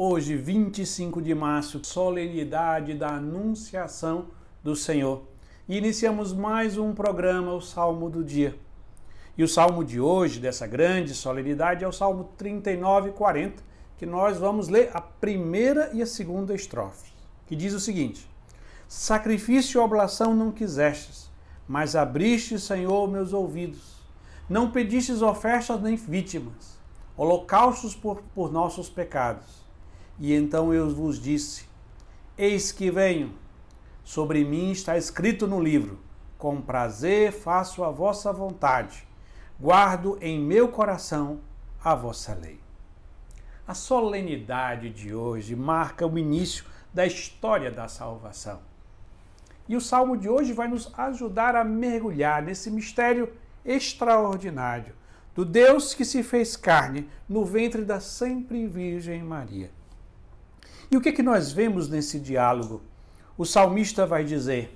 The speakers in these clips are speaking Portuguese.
Hoje, 25 de março, solenidade da Anunciação do Senhor. E iniciamos mais um programa, o Salmo do Dia. E o salmo de hoje, dessa grande solenidade, é o Salmo 39 e 40, que nós vamos ler a primeira e a segunda estrofe, que diz o seguinte: Sacrifício e oblação não quisestes, mas abriste, Senhor, meus ouvidos. Não pedistes ofertas nem vítimas, holocaustos por, por nossos pecados e então eu vos disse: Eis que venho. Sobre mim está escrito no livro: Com prazer faço a vossa vontade. Guardo em meu coração a vossa lei. A solenidade de hoje marca o início da história da salvação. E o salmo de hoje vai nos ajudar a mergulhar nesse mistério extraordinário do Deus que se fez carne no ventre da sempre Virgem Maria. E o que, que nós vemos nesse diálogo? O salmista vai dizer: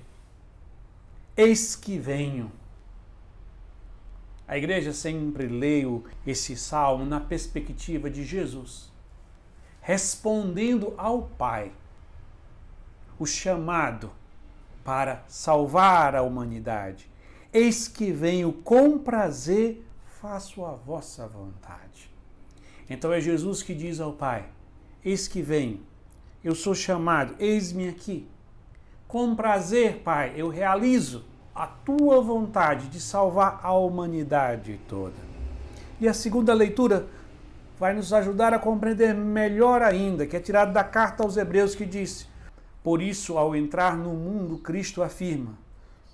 Eis que venho. A igreja sempre leu esse salmo na perspectiva de Jesus, respondendo ao Pai o chamado para salvar a humanidade. Eis que venho com prazer, faço a vossa vontade. Então é Jesus que diz ao Pai: Eis que venho eu sou chamado, eis-me aqui. Com prazer, Pai, eu realizo a tua vontade de salvar a humanidade toda. E a segunda leitura vai nos ajudar a compreender melhor ainda, que é tirado da carta aos Hebreus que disse: Por isso, ao entrar no mundo, Cristo afirma: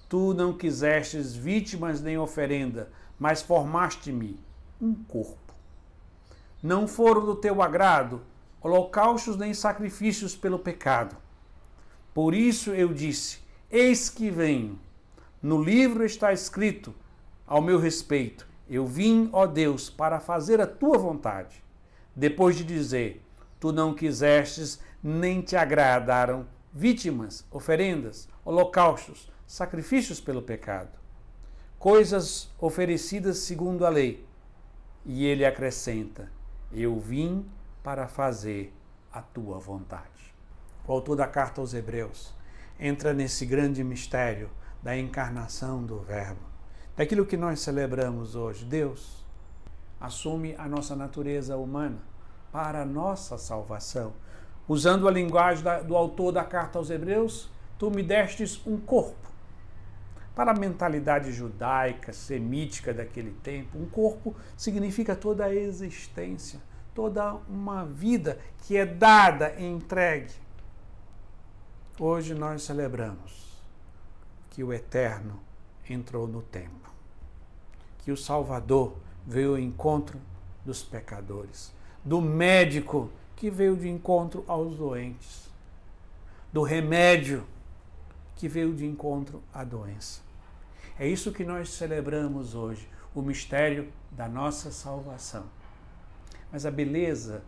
Tu não quisestes vítimas nem oferenda, mas formaste-me um corpo. Não foram do teu agrado holocaustos nem sacrifícios pelo pecado. Por isso eu disse: Eis que venho. No livro está escrito ao meu respeito: Eu vim, ó Deus, para fazer a tua vontade. Depois de dizer: Tu não quisestes, nem te agradaram vítimas, oferendas, holocaustos, sacrifícios pelo pecado, coisas oferecidas segundo a lei. E ele acrescenta: Eu vim para fazer a tua vontade. O autor da carta aos Hebreus entra nesse grande mistério da encarnação do Verbo, daquilo que nós celebramos hoje. Deus assume a nossa natureza humana para a nossa salvação. Usando a linguagem do autor da carta aos Hebreus, tu me destes um corpo. Para a mentalidade judaica, semítica daquele tempo, um corpo significa toda a existência toda uma vida que é dada e entregue. Hoje nós celebramos que o Eterno entrou no tempo, que o Salvador veio ao encontro dos pecadores, do médico que veio de encontro aos doentes, do remédio que veio de encontro à doença. É isso que nós celebramos hoje, o mistério da nossa salvação. Mas a beleza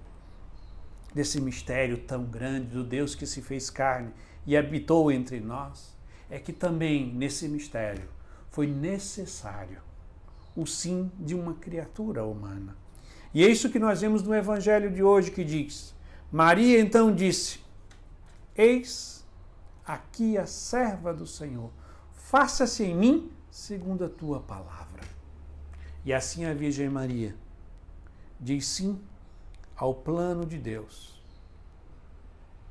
desse mistério tão grande do Deus que se fez carne e habitou entre nós é que também nesse mistério foi necessário o sim de uma criatura humana. E é isso que nós vemos no evangelho de hoje que diz: Maria então disse: Eis aqui a serva do Senhor, faça-se em mim segundo a tua palavra. E assim a Virgem Maria diz sim ao plano de Deus.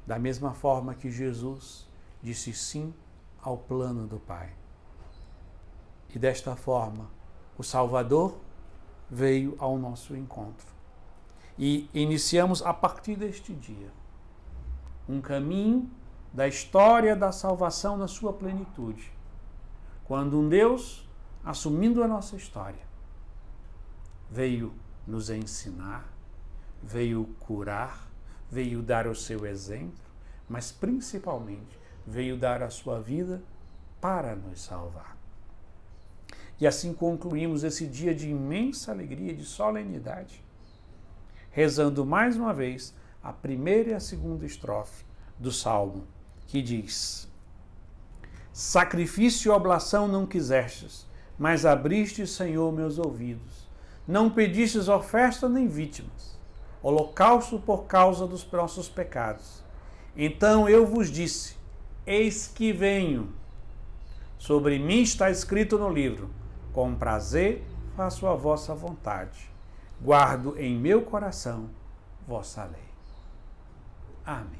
Da mesma forma que Jesus disse sim ao plano do Pai. E desta forma, o Salvador veio ao nosso encontro. E iniciamos a partir deste dia um caminho da história da salvação na sua plenitude. Quando um Deus, assumindo a nossa história, veio nos ensinar, veio curar, veio dar o seu exemplo, mas principalmente veio dar a sua vida para nos salvar. E assim concluímos esse dia de imensa alegria, de solenidade, rezando mais uma vez a primeira e a segunda estrofe do salmo, que diz: Sacrifício e oblação não quisestes, mas abriste, Senhor, meus ouvidos não pedistes oferta nem vítimas. holocausto por causa dos nossos pecados. Então eu vos disse: Eis que venho. Sobre mim está escrito no livro: Com prazer faço a vossa vontade. Guardo em meu coração vossa lei. Amém.